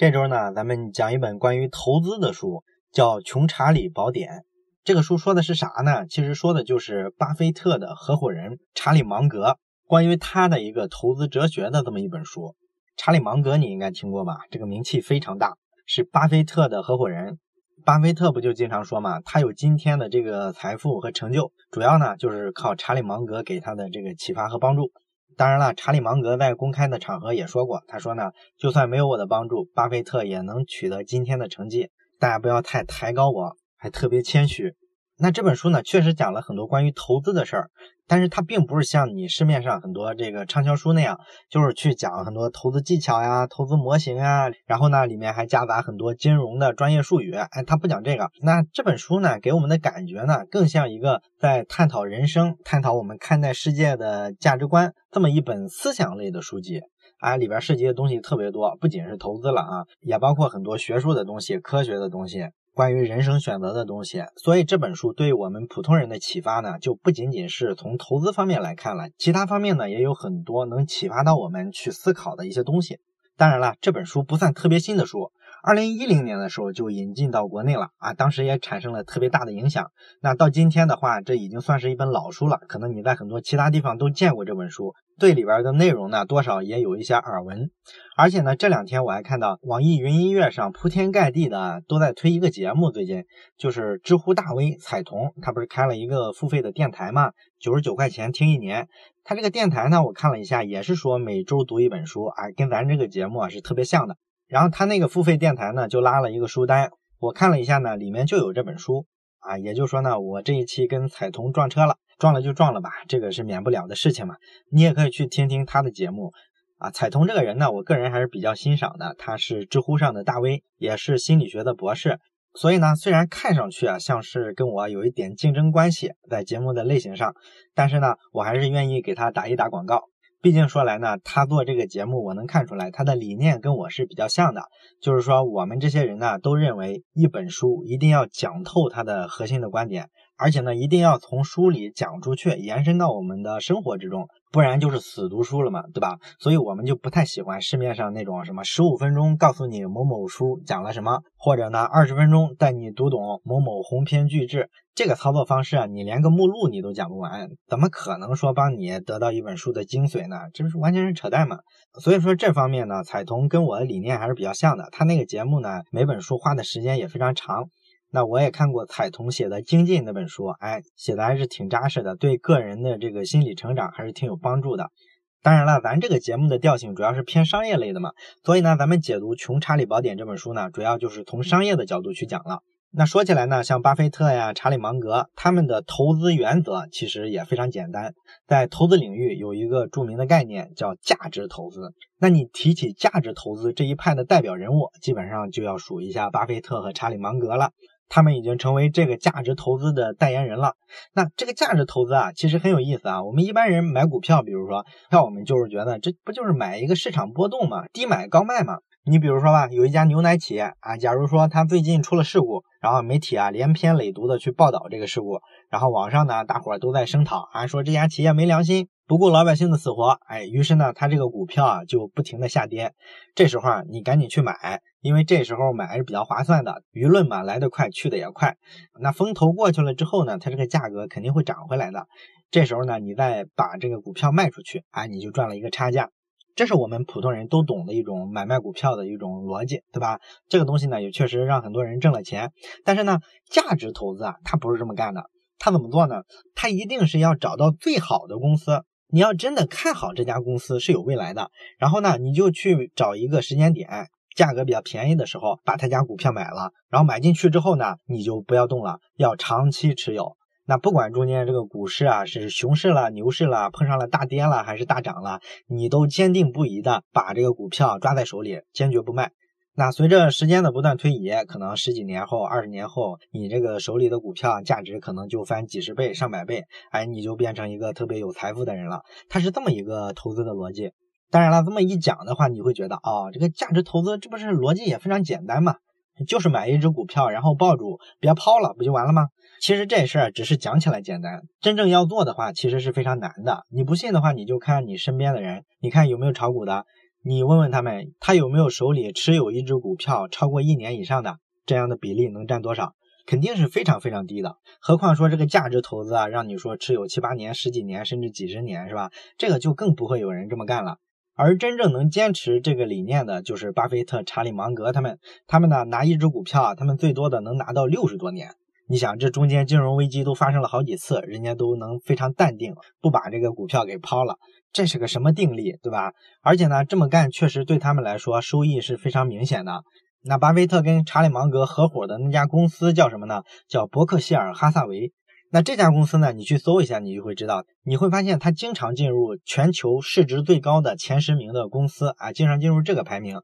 这周呢，咱们讲一本关于投资的书，叫《穷查理宝典》。这个书说的是啥呢？其实说的就是巴菲特的合伙人查理芒格，关于他的一个投资哲学的这么一本书。查理芒格你应该听过吧？这个名气非常大，是巴菲特的合伙人。巴菲特不就经常说嘛，他有今天的这个财富和成就，主要呢就是靠查理芒格给他的这个启发和帮助。当然了，查理芒格在公开的场合也说过，他说呢，就算没有我的帮助，巴菲特也能取得今天的成绩。大家不要太抬高我，还特别谦虚。那这本书呢，确实讲了很多关于投资的事儿，但是它并不是像你市面上很多这个畅销书那样，就是去讲很多投资技巧呀、投资模型啊，然后呢，里面还夹杂很多金融的专业术语。哎，它不讲这个。那这本书呢，给我们的感觉呢，更像一个在探讨人生、探讨我们看待世界的价值观这么一本思想类的书籍。啊，里边涉及的东西特别多，不仅是投资了啊，也包括很多学术的东西、科学的东西。关于人生选择的东西，所以这本书对我们普通人的启发呢，就不仅仅是从投资方面来看了，其他方面呢也有很多能启发到我们去思考的一些东西。当然了，这本书不算特别新的书。二零一零年的时候就引进到国内了啊，当时也产生了特别大的影响。那到今天的话，这已经算是一本老书了，可能你在很多其他地方都见过这本书，对里边的内容呢，多少也有一些耳闻。而且呢，这两天我还看到网易云音乐上铺天盖地的都在推一个节目，最近就是知乎大 V 彩童，他不是开了一个付费的电台嘛，九十九块钱听一年。他这个电台呢，我看了一下，也是说每周读一本书啊，跟咱这个节目啊是特别像的。然后他那个付费电台呢，就拉了一个书单，我看了一下呢，里面就有这本书啊，也就是说呢，我这一期跟彩童撞车了，撞了就撞了吧，这个是免不了的事情嘛。你也可以去听听他的节目啊。彩童这个人呢，我个人还是比较欣赏的，他是知乎上的大 V，也是心理学的博士，所以呢，虽然看上去啊像是跟我有一点竞争关系在节目的类型上，但是呢，我还是愿意给他打一打广告。毕竟说来呢，他做这个节目，我能看出来他的理念跟我是比较像的。就是说，我们这些人呢，都认为一本书一定要讲透它的核心的观点，而且呢，一定要从书里讲出去，延伸到我们的生活之中。不然就是死读书了嘛，对吧？所以我们就不太喜欢市面上那种什么十五分钟告诉你某某书讲了什么，或者呢二十分钟带你读懂某某鸿篇巨制。这个操作方式啊，你连个目录你都讲不完，怎么可能说帮你得到一本书的精髓呢？这不是完全是扯淡嘛？所以说这方面呢，彩童跟我的理念还是比较像的。他那个节目呢，每本书花的时间也非常长。那我也看过彩童写的《精进》那本书，哎，写的还是挺扎实的，对个人的这个心理成长还是挺有帮助的。当然了，咱这个节目的调性主要是偏商业类的嘛，所以呢，咱们解读《穷查理宝典》这本书呢，主要就是从商业的角度去讲了。那说起来呢，像巴菲特呀、查理芒格他们的投资原则其实也非常简单，在投资领域有一个著名的概念叫价值投资。那你提起价值投资这一派的代表人物，基本上就要数一下巴菲特和查理芒格了。他们已经成为这个价值投资的代言人了。那这个价值投资啊，其实很有意思啊。我们一般人买股票，比如说，像我们就是觉得这不就是买一个市场波动嘛，低买高卖嘛。你比如说吧，有一家牛奶企业啊，假如说它最近出了事故，然后媒体啊连篇累牍的去报道这个事故，然后网上呢大伙儿都在声讨啊，说这家企业没良心。不顾老百姓的死活，哎，于是呢，他这个股票啊就不停的下跌。这时候啊，你赶紧去买，因为这时候买是比较划算的。舆论嘛，来得快，去的也快。那风头过去了之后呢，它这个价格肯定会涨回来的。这时候呢，你再把这个股票卖出去，啊，你就赚了一个差价。这是我们普通人都懂的一种买卖股票的一种逻辑，对吧？这个东西呢，也确实让很多人挣了钱。但是呢，价值投资啊，它不是这么干的。它怎么做呢？它一定是要找到最好的公司。你要真的看好这家公司是有未来的，然后呢，你就去找一个时间点，价格比较便宜的时候，把他家股票买了，然后买进去之后呢，你就不要动了，要长期持有。那不管中间这个股市啊是熊市了、牛市了，碰上了大跌了还是大涨了，你都坚定不移的把这个股票抓在手里，坚决不卖。那随着时间的不断推移，可能十几年后、二十年后，你这个手里的股票价值可能就翻几十倍、上百倍，哎，你就变成一个特别有财富的人了。它是这么一个投资的逻辑。当然了，这么一讲的话，你会觉得，哦，这个价值投资这不是逻辑也非常简单嘛？就是买一只股票，然后抱住，别抛了，不就完了吗？其实这事儿只是讲起来简单，真正要做的话，其实是非常难的。你不信的话，你就看你身边的人，你看有没有炒股的。你问问他们，他有没有手里持有一只股票超过一年以上的，这样的比例能占多少？肯定是非常非常低的。何况说这个价值投资啊，让你说持有七八年、十几年，甚至几十年，是吧？这个就更不会有人这么干了。而真正能坚持这个理念的，就是巴菲特、查理芒格他们。他们呢，拿一只股票啊，他们最多的能拿到六十多年。你想，这中间金融危机都发生了好几次，人家都能非常淡定，不把这个股票给抛了。这是个什么定力，对吧？而且呢，这么干确实对他们来说收益是非常明显的。那巴菲特跟查理芒格合伙的那家公司叫什么呢？叫伯克希尔哈萨维。那这家公司呢？你去搜一下，你就会知道，你会发现它经常进入全球市值最高的前十名的公司啊，经常进入这个排名。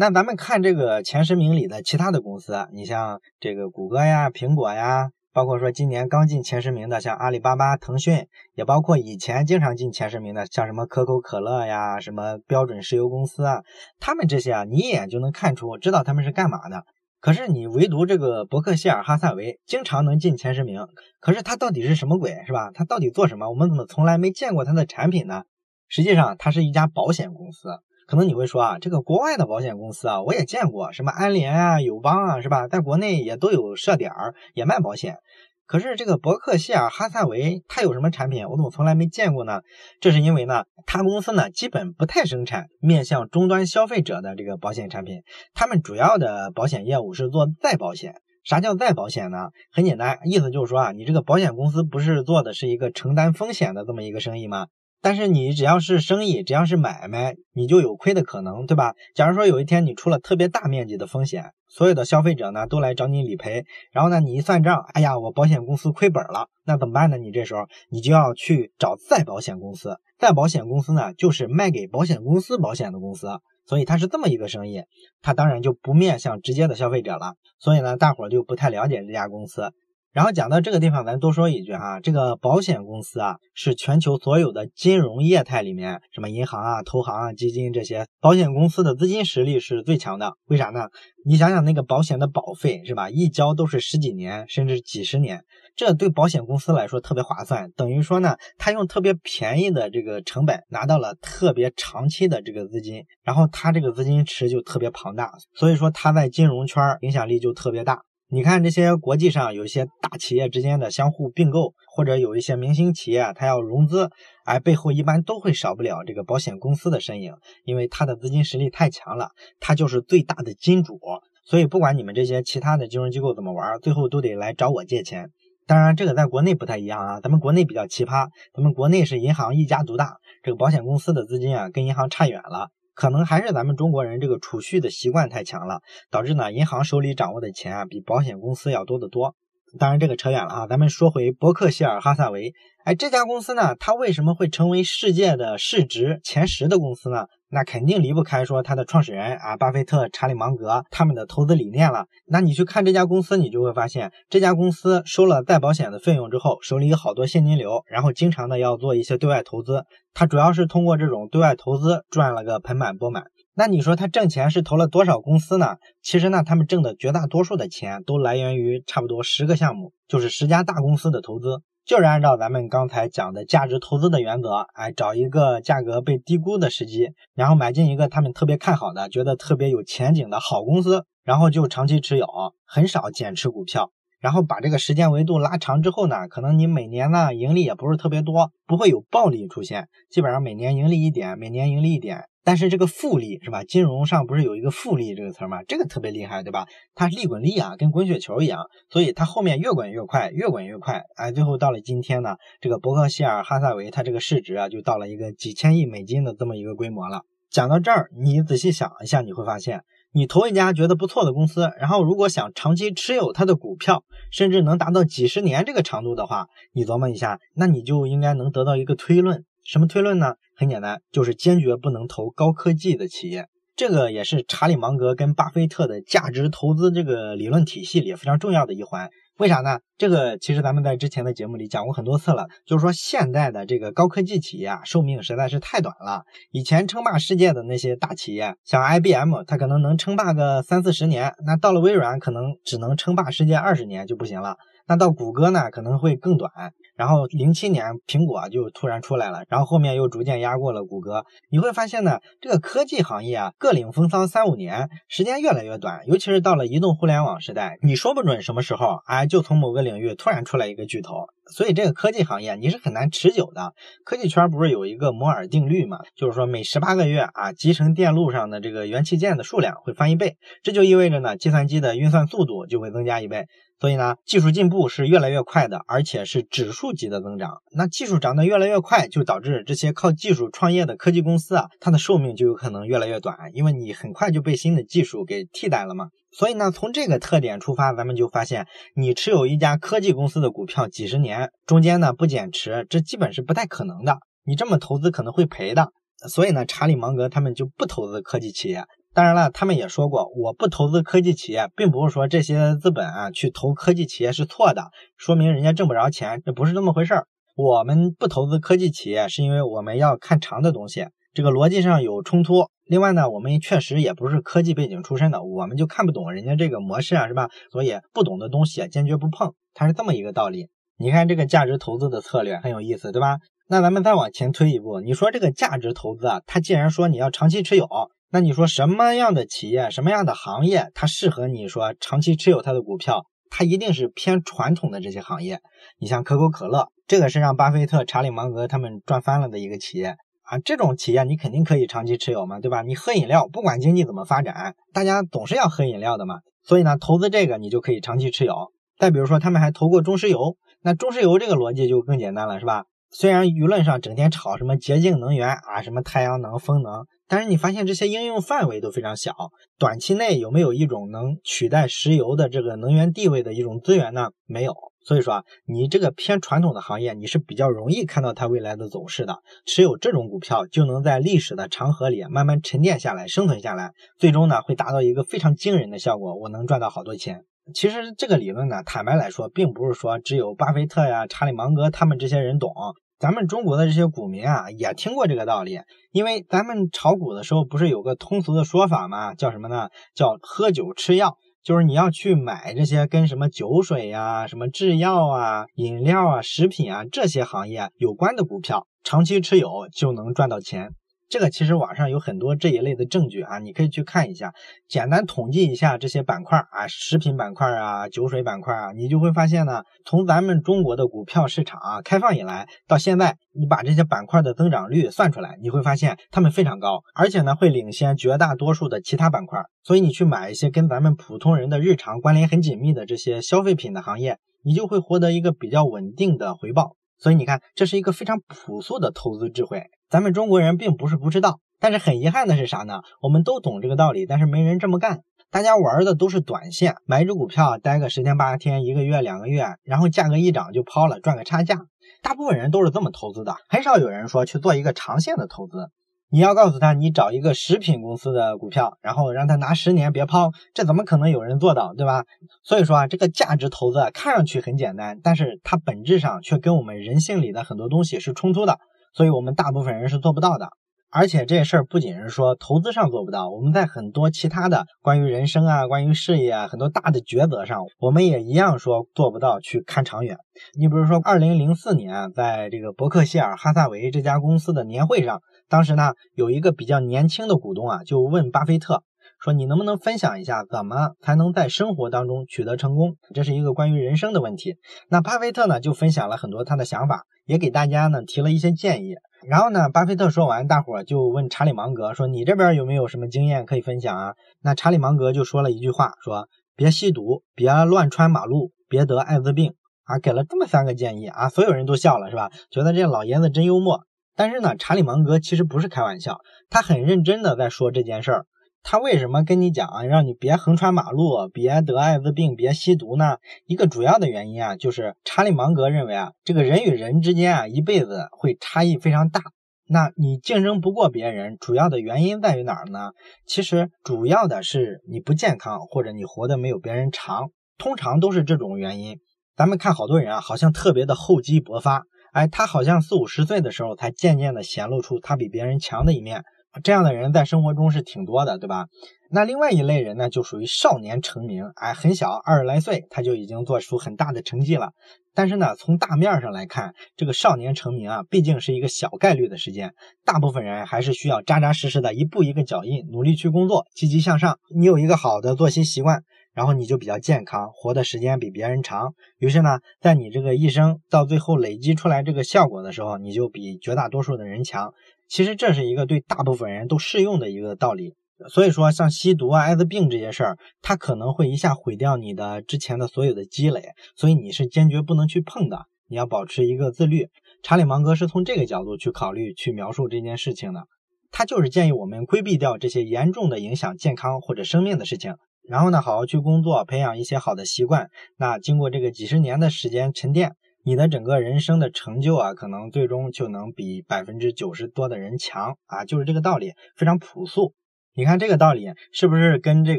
那咱们看这个前十名里的其他的公司，你像这个谷歌呀、苹果呀，包括说今年刚进前十名的像阿里巴巴、腾讯，也包括以前经常进前十名的像什么可口可乐呀、什么标准石油公司啊，他们这些啊，你一眼就能看出，知道他们是干嘛的。可是你唯独这个伯克希尔哈萨维经常能进前十名，可是它到底是什么鬼，是吧？它到底做什么？我们怎么从来没见过它的产品呢？实际上，它是一家保险公司。可能你会说啊，这个国外的保险公司啊，我也见过，什么安联啊、友邦啊，是吧？在国内也都有设点儿，也卖保险。可是这个伯克希尔哈萨维它有什么产品？我怎么从来没见过呢？这是因为呢，它公司呢基本不太生产面向终端消费者的这个保险产品，他们主要的保险业务是做再保险。啥叫再保险呢？很简单，意思就是说啊，你这个保险公司不是做的是一个承担风险的这么一个生意吗？但是你只要是生意，只要是买卖，你就有亏的可能，对吧？假如说有一天你出了特别大面积的风险，所有的消费者呢都来找你理赔，然后呢你一算账，哎呀，我保险公司亏本了，那怎么办呢？你这时候你就要去找再保险公司，再保险公司呢就是卖给保险公司保险的公司，所以它是这么一个生意，它当然就不面向直接的消费者了，所以呢大伙就不太了解这家公司。然后讲到这个地方，咱多说一句哈，这个保险公司啊，是全球所有的金融业态里面，什么银行啊、投行啊、基金这些，保险公司的资金实力是最强的。为啥呢？你想想那个保险的保费是吧？一交都是十几年，甚至几十年，这对保险公司来说特别划算。等于说呢，他用特别便宜的这个成本拿到了特别长期的这个资金，然后他这个资金池就特别庞大，所以说他在金融圈影响力就特别大。你看这些国际上有一些大企业之间的相互并购，或者有一些明星企业它要融资，哎，背后一般都会少不了这个保险公司的身影，因为它的资金实力太强了，它就是最大的金主。所以不管你们这些其他的金融机构怎么玩，最后都得来找我借钱。当然，这个在国内不太一样啊，咱们国内比较奇葩，咱们国内是银行一家独大，这个保险公司的资金啊跟银行差远了。可能还是咱们中国人这个储蓄的习惯太强了，导致呢银行手里掌握的钱啊比保险公司要多得多。当然这个扯远了啊，咱们说回伯克希尔哈萨维。哎，这家公司呢，它为什么会成为世界的市值前十的公司呢？那肯定离不开说它的创始人啊，巴菲特、查理芒格他们的投资理念了。那你去看这家公司，你就会发现，这家公司收了再保险的费用之后，手里有好多现金流，然后经常的要做一些对外投资。它主要是通过这种对外投资赚了个盆满钵满。那你说他挣钱是投了多少公司呢？其实呢，他们挣的绝大多数的钱都来源于差不多十个项目，就是十家大公司的投资。就是按照咱们刚才讲的价值投资的原则，哎，找一个价格被低估的时机，然后买进一个他们特别看好的、觉得特别有前景的好公司，然后就长期持有，很少减持股票，然后把这个时间维度拉长之后呢，可能你每年呢盈利也不是特别多，不会有暴利出现，基本上每年盈利一点，每年盈利一点。但是这个复利是吧？金融上不是有一个复利这个词儿吗？这个特别厉害，对吧？它利滚利啊，跟滚雪球一样，所以它后面越滚越快，越滚越快，哎，最后到了今天呢，这个伯克希尔哈萨维它这个市值啊，就到了一个几千亿美金的这么一个规模了。讲到这儿，你仔细想一下，你会发现，你投一家觉得不错的公司，然后如果想长期持有它的股票，甚至能达到几十年这个长度的话，你琢磨一下，那你就应该能得到一个推论。什么推论呢？很简单，就是坚决不能投高科技的企业。这个也是查理芒格跟巴菲特的价值投资这个理论体系里非常重要的一环。为啥呢？这个其实咱们在之前的节目里讲过很多次了，就是说现在的这个高科技企业啊，寿命实在是太短了。以前称霸世界的那些大企业，像 IBM，它可能能称霸个三四十年，那到了微软，可能只能称霸世界二十年就不行了。那到谷歌呢，可能会更短。然后零七年苹果就突然出来了，然后后面又逐渐压过了谷歌。你会发现呢，这个科技行业啊，各领风骚三五年，时间越来越短。尤其是到了移动互联网时代，你说不准什么时候啊，就从某个领域突然出来一个巨头。所以这个科技行业你是很难持久的。科技圈不是有一个摩尔定律嘛？就是说每十八个月啊，集成电路上的这个元器件的数量会翻一倍，这就意味着呢，计算机的运算速度就会增加一倍。所以呢，技术进步是越来越快的，而且是指数级的增长。那技术涨得越来越快，就导致这些靠技术创业的科技公司啊，它的寿命就有可能越来越短，因为你很快就被新的技术给替代了嘛。所以呢，从这个特点出发，咱们就发现，你持有一家科技公司的股票几十年，中间呢不减持，这基本是不太可能的。你这么投资可能会赔的。所以呢，查理芒格他们就不投资科技企业。当然了，他们也说过，我不投资科技企业，并不是说这些资本啊去投科技企业是错的，说明人家挣不着钱，这不是这么回事儿。我们不投资科技企业，是因为我们要看长的东西，这个逻辑上有冲突。另外呢，我们确实也不是科技背景出身的，我们就看不懂人家这个模式啊，是吧？所以不懂的东西坚决不碰，它是这么一个道理。你看这个价值投资的策略很有意思，对吧？那咱们再往前推一步，你说这个价值投资啊，它既然说你要长期持有。那你说什么样的企业、什么样的行业，它适合你说长期持有它的股票？它一定是偏传统的这些行业。你像可口可乐，这个是让巴菲特、查理芒格他们赚翻了的一个企业啊。这种企业你肯定可以长期持有嘛，对吧？你喝饮料，不管经济怎么发展，大家总是要喝饮料的嘛。所以呢，投资这个你就可以长期持有。再比如说，他们还投过中石油，那中石油这个逻辑就更简单了，是吧？虽然舆论上整天炒什么洁净能源啊，什么太阳能、风能。但是你发现这些应用范围都非常小，短期内有没有一种能取代石油的这个能源地位的一种资源呢？没有。所以说啊，你这个偏传统的行业，你是比较容易看到它未来的走势的。持有这种股票，就能在历史的长河里慢慢沉淀下来，生存下来，最终呢会达到一个非常惊人的效果，我能赚到好多钱。其实这个理论呢，坦白来说，并不是说只有巴菲特呀、查理芒格他们这些人懂。咱们中国的这些股民啊，也听过这个道理，因为咱们炒股的时候，不是有个通俗的说法吗？叫什么呢？叫喝酒吃药，就是你要去买这些跟什么酒水呀、什么制药啊、饮料啊、食品啊这些行业有关的股票，长期持有就能赚到钱。这个其实网上有很多这一类的证据啊，你可以去看一下，简单统计一下这些板块啊，食品板块啊，酒水板块啊，你就会发现呢，从咱们中国的股票市场啊开放以来到现在，你把这些板块的增长率算出来，你会发现它们非常高，而且呢会领先绝大多数的其他板块。所以你去买一些跟咱们普通人的日常关联很紧密的这些消费品的行业，你就会获得一个比较稳定的回报。所以你看，这是一个非常朴素的投资智慧。咱们中国人并不是不知道，但是很遗憾的是啥呢？我们都懂这个道理，但是没人这么干。大家玩的都是短线，买一只股票待个十天八天、一个月两个月，然后价格一涨就抛了，赚个差价。大部分人都是这么投资的，很少有人说去做一个长线的投资。你要告诉他，你找一个食品公司的股票，然后让他拿十年别抛，这怎么可能有人做到，对吧？所以说啊，这个价值投资啊，看上去很简单，但是它本质上却跟我们人性里的很多东西是冲突的，所以我们大部分人是做不到的。而且这事儿不仅是说投资上做不到，我们在很多其他的关于人生啊、关于事业啊很多大的抉择上，我们也一样说做不到去看长远。你比如说，二零零四年在这个伯克希尔哈萨维这家公司的年会上，当时呢有一个比较年轻的股东啊，就问巴菲特说：“你能不能分享一下，怎么才能在生活当中取得成功？”这是一个关于人生的问题。那巴菲特呢就分享了很多他的想法，也给大家呢提了一些建议。然后呢，巴菲特说完，大伙儿就问查理芒格说：“你这边有没有什么经验可以分享啊？”那查理芒格就说了一句话，说：“别吸毒，别乱穿马路，别得艾滋病啊。”给了这么三个建议啊，所有人都笑了，是吧？觉得这老爷子真幽默。但是呢，查理芒格其实不是开玩笑，他很认真的在说这件事儿。他为什么跟你讲啊，让你别横穿马路，别得艾滋病，别吸毒呢？一个主要的原因啊，就是查理芒格认为啊，这个人与人之间啊，一辈子会差异非常大。那你竞争不过别人，主要的原因在于哪儿呢？其实主要的是你不健康，或者你活得没有别人长，通常都是这种原因。咱们看好多人啊，好像特别的厚积薄发，哎，他好像四五十岁的时候才渐渐的显露出他比别人强的一面。这样的人在生活中是挺多的，对吧？那另外一类人呢，就属于少年成名，哎，很小，二十来岁他就已经做出很大的成绩了。但是呢，从大面上来看，这个少年成名啊，毕竟是一个小概率的事件，大部分人还是需要扎扎实实的一步一个脚印，努力去工作，积极向上。你有一个好的作息习惯，然后你就比较健康，活的时间比别人长。于是呢，在你这个一生到最后累积出来这个效果的时候，你就比绝大多数的人强。其实这是一个对大部分人都适用的一个道理。所以说，像吸毒啊、艾滋病这些事儿，它可能会一下毁掉你的之前的所有的积累，所以你是坚决不能去碰的。你要保持一个自律。查理芒格是从这个角度去考虑、去描述这件事情的。他就是建议我们规避掉这些严重的影响健康或者生命的事情，然后呢，好好去工作，培养一些好的习惯。那经过这个几十年的时间沉淀，你的整个人生的成就啊，可能最终就能比百分之九十多的人强啊，就是这个道理，非常朴素。你看这个道理是不是跟这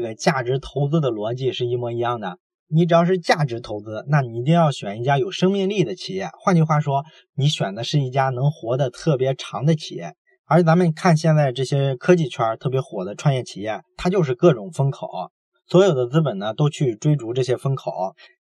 个价值投资的逻辑是一模一样的？你只要是价值投资，那你一定要选一家有生命力的企业。换句话说，你选的是一家能活得特别长的企业。而咱们看现在这些科技圈特别火的创业企业，它就是各种风口。所有的资本呢都去追逐这些风口，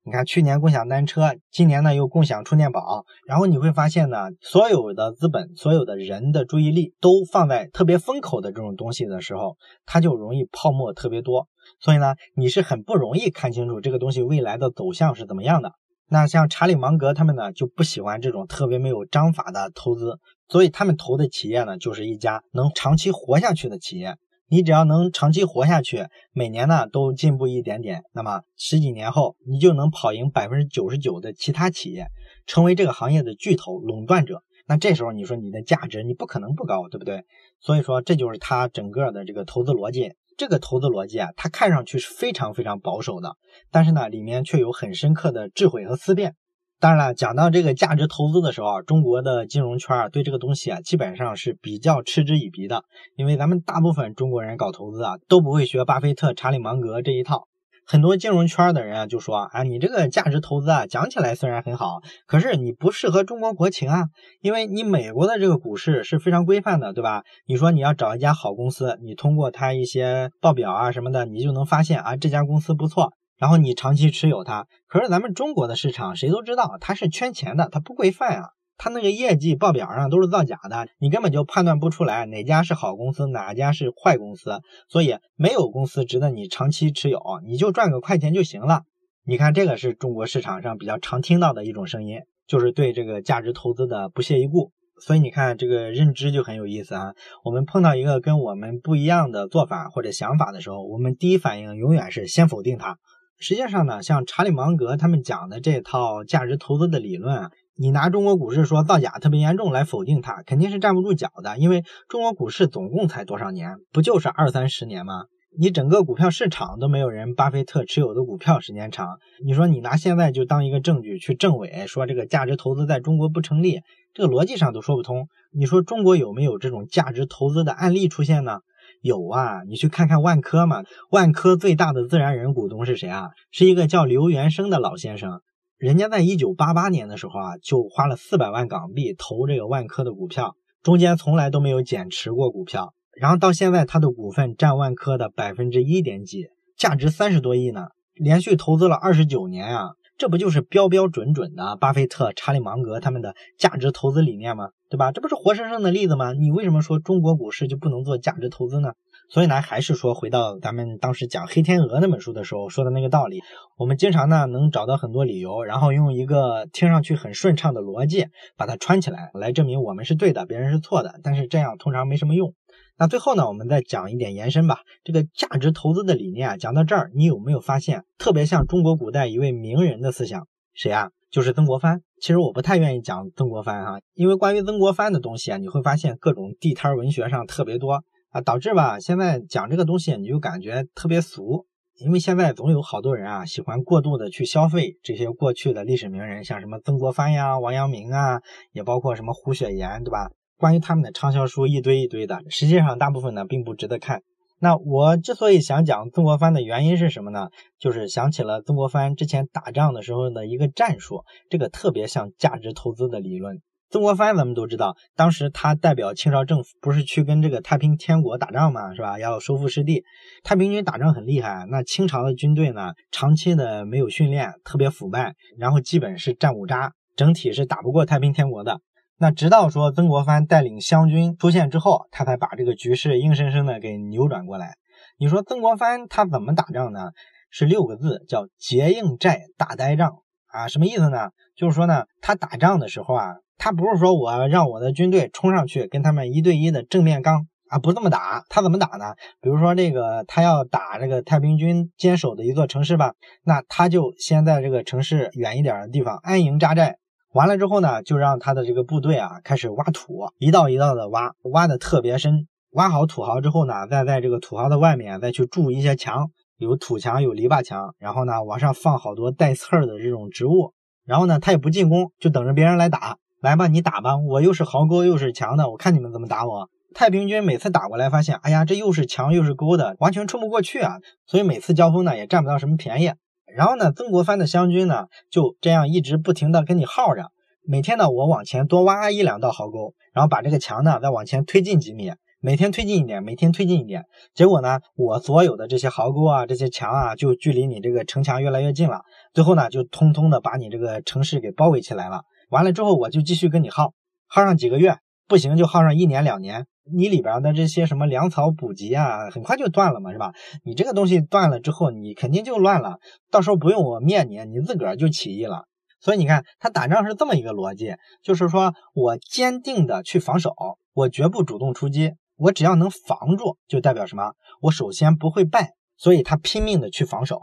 你看去年共享单车，今年呢又共享充电宝，然后你会发现呢，所有的资本、所有的人的注意力都放在特别风口的这种东西的时候，它就容易泡沫特别多，所以呢，你是很不容易看清楚这个东西未来的走向是怎么样的。那像查理芒格他们呢就不喜欢这种特别没有章法的投资，所以他们投的企业呢就是一家能长期活下去的企业。你只要能长期活下去，每年呢都进步一点点，那么十几年后你就能跑赢百分之九十九的其他企业，成为这个行业的巨头垄断者。那这时候你说你的价值你不可能不高，对不对？所以说这就是他整个的这个投资逻辑。这个投资逻辑啊，它看上去是非常非常保守的，但是呢里面却有很深刻的智慧和思辨。当然了，讲到这个价值投资的时候啊，中国的金融圈啊，对这个东西啊，基本上是比较嗤之以鼻的。因为咱们大部分中国人搞投资啊，都不会学巴菲特、查理芒格这一套。很多金融圈的人啊，就说啊，你这个价值投资啊，讲起来虽然很好，可是你不适合中国国情啊，因为你美国的这个股市是非常规范的，对吧？你说你要找一家好公司，你通过它一些报表啊什么的，你就能发现啊，这家公司不错。然后你长期持有它，可是咱们中国的市场谁都知道它是圈钱的，它不规范啊，它那个业绩报表上都是造假的，你根本就判断不出来哪家是好公司，哪家是坏公司，所以没有公司值得你长期持有，你就赚个快钱就行了。你看这个是中国市场上比较常听到的一种声音，就是对这个价值投资的不屑一顾。所以你看这个认知就很有意思啊，我们碰到一个跟我们不一样的做法或者想法的时候，我们第一反应永远是先否定它。实际上呢，像查理芒格他们讲的这套价值投资的理论，你拿中国股市说造假特别严重来否定它，肯定是站不住脚的。因为中国股市总共才多少年，不就是二三十年吗？你整个股票市场都没有人巴菲特持有的股票时间长。你说你拿现在就当一个证据去证伪，说这个价值投资在中国不成立，这个逻辑上都说不通。你说中国有没有这种价值投资的案例出现呢？有啊，你去看看万科嘛。万科最大的自然人股东是谁啊？是一个叫刘元生的老先生。人家在一九八八年的时候啊，就花了四百万港币投这个万科的股票，中间从来都没有减持过股票。然后到现在，他的股份占万科的百分之一点几，价值三十多亿呢。连续投资了二十九年啊，这不就是标标准准的巴菲特、查理芒格他们的价值投资理念吗？对吧？这不是活生生的例子吗？你为什么说中国股市就不能做价值投资呢？所以呢，还是说回到咱们当时讲《黑天鹅》那本书的时候说的那个道理，我们经常呢能找到很多理由，然后用一个听上去很顺畅的逻辑把它串起来，来证明我们是对的，别人是错的。但是这样通常没什么用。那最后呢，我们再讲一点延伸吧。这个价值投资的理念啊，讲到这儿，你有没有发现特别像中国古代一位名人的思想？谁啊？就是曾国藩，其实我不太愿意讲曾国藩哈，因为关于曾国藩的东西啊，你会发现各种地摊文学上特别多啊，导致吧现在讲这个东西你就感觉特别俗，因为现在总有好多人啊喜欢过度的去消费这些过去的历史名人，像什么曾国藩呀、王阳明啊，也包括什么胡雪岩，对吧？关于他们的畅销书一堆一堆的，实际上大部分呢并不值得看。那我之所以想讲曾国藩的原因是什么呢？就是想起了曾国藩之前打仗的时候的一个战术，这个特别像价值投资的理论。曾国藩咱们都知道，当时他代表清朝政府，不是去跟这个太平天国打仗嘛，是吧？要收复失地。太平军打仗很厉害，那清朝的军队呢，长期的没有训练，特别腐败，然后基本是战五渣，整体是打不过太平天国的。那直到说曾国藩带领湘军出现之后，他才把这个局势硬生生的给扭转过来。你说曾国藩他怎么打仗呢？是六个字，叫结硬寨打呆仗啊？什么意思呢？就是说呢，他打仗的时候啊。他不是说我让我的军队冲上去跟他们一对一的正面刚啊，不这么打。他怎么打呢？比如说这个，他要打这个太平军坚守的一座城市吧，那他就先在这个城市远一点的地方安营扎寨。完了之后呢，就让他的这个部队啊开始挖土，一道一道的挖，挖的特别深。挖好土壕之后呢，再在这个土壕的外面再去筑一些墙，有土墙，有篱笆墙，然后呢往上放好多带刺儿的这种植物。然后呢，他也不进攻，就等着别人来打。来吧，你打吧，我又是壕沟又是墙的，我看你们怎么打我。太平军每次打过来，发现，哎呀，这又是墙又是沟的，完全冲不过去啊，所以每次交锋呢也占不到什么便宜。然后呢，曾国藩的湘军呢就这样一直不停的跟你耗着，每天呢我往前多挖一两道壕沟，然后把这个墙呢再往前推进几米，每天推进一点，每天推进一点，结果呢，我所有的这些壕沟啊，这些墙啊，就距离你这个城墙越来越近了，最后呢就通通的把你这个城市给包围起来了。完了之后，我就继续跟你耗，耗上几个月，不行就耗上一年两年。你里边的这些什么粮草补给啊，很快就断了嘛，是吧？你这个东西断了之后，你肯定就乱了，到时候不用我灭你，你自个儿就起义了。所以你看，他打仗是这么一个逻辑，就是说我坚定的去防守，我绝不主动出击，我只要能防住，就代表什么？我首先不会败，所以他拼命的去防守。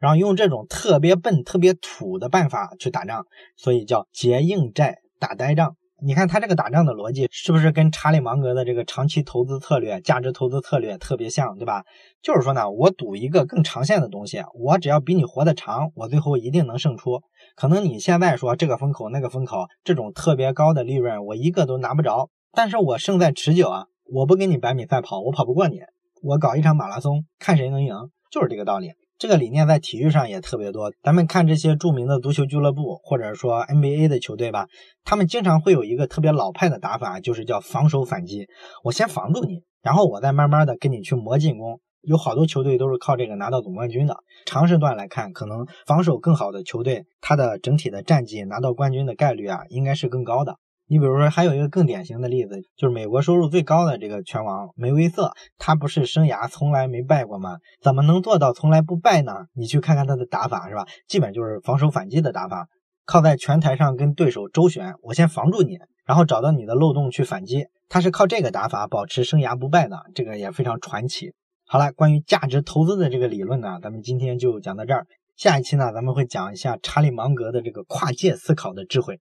然后用这种特别笨、特别土的办法去打仗，所以叫结硬寨打呆仗。你看他这个打仗的逻辑，是不是跟查理芒格的这个长期投资策略、价值投资策略特别像，对吧？就是说呢，我赌一个更长线的东西，我只要比你活得长，我最后一定能胜出。可能你现在说这个风口那个风口，这种特别高的利润，我一个都拿不着，但是我胜在持久啊！我不跟你百米赛跑，我跑不过你，我搞一场马拉松，看谁能赢，就是这个道理。这个理念在体育上也特别多。咱们看这些著名的足球俱乐部，或者说 NBA 的球队吧，他们经常会有一个特别老派的打法，就是叫防守反击。我先防住你，然后我再慢慢的跟你去磨进攻。有好多球队都是靠这个拿到总冠军的。长时段来看，可能防守更好的球队，它的整体的战绩拿到冠军的概率啊，应该是更高的。你比如说，还有一个更典型的例子，就是美国收入最高的这个拳王梅威瑟，他不是生涯从来没败过吗？怎么能做到从来不败呢？你去看看他的打法，是吧？基本就是防守反击的打法，靠在拳台上跟对手周旋，我先防住你，然后找到你的漏洞去反击。他是靠这个打法保持生涯不败的，这个也非常传奇。好了，关于价值投资的这个理论呢，咱们今天就讲到这儿。下一期呢，咱们会讲一下查理芒格的这个跨界思考的智慧。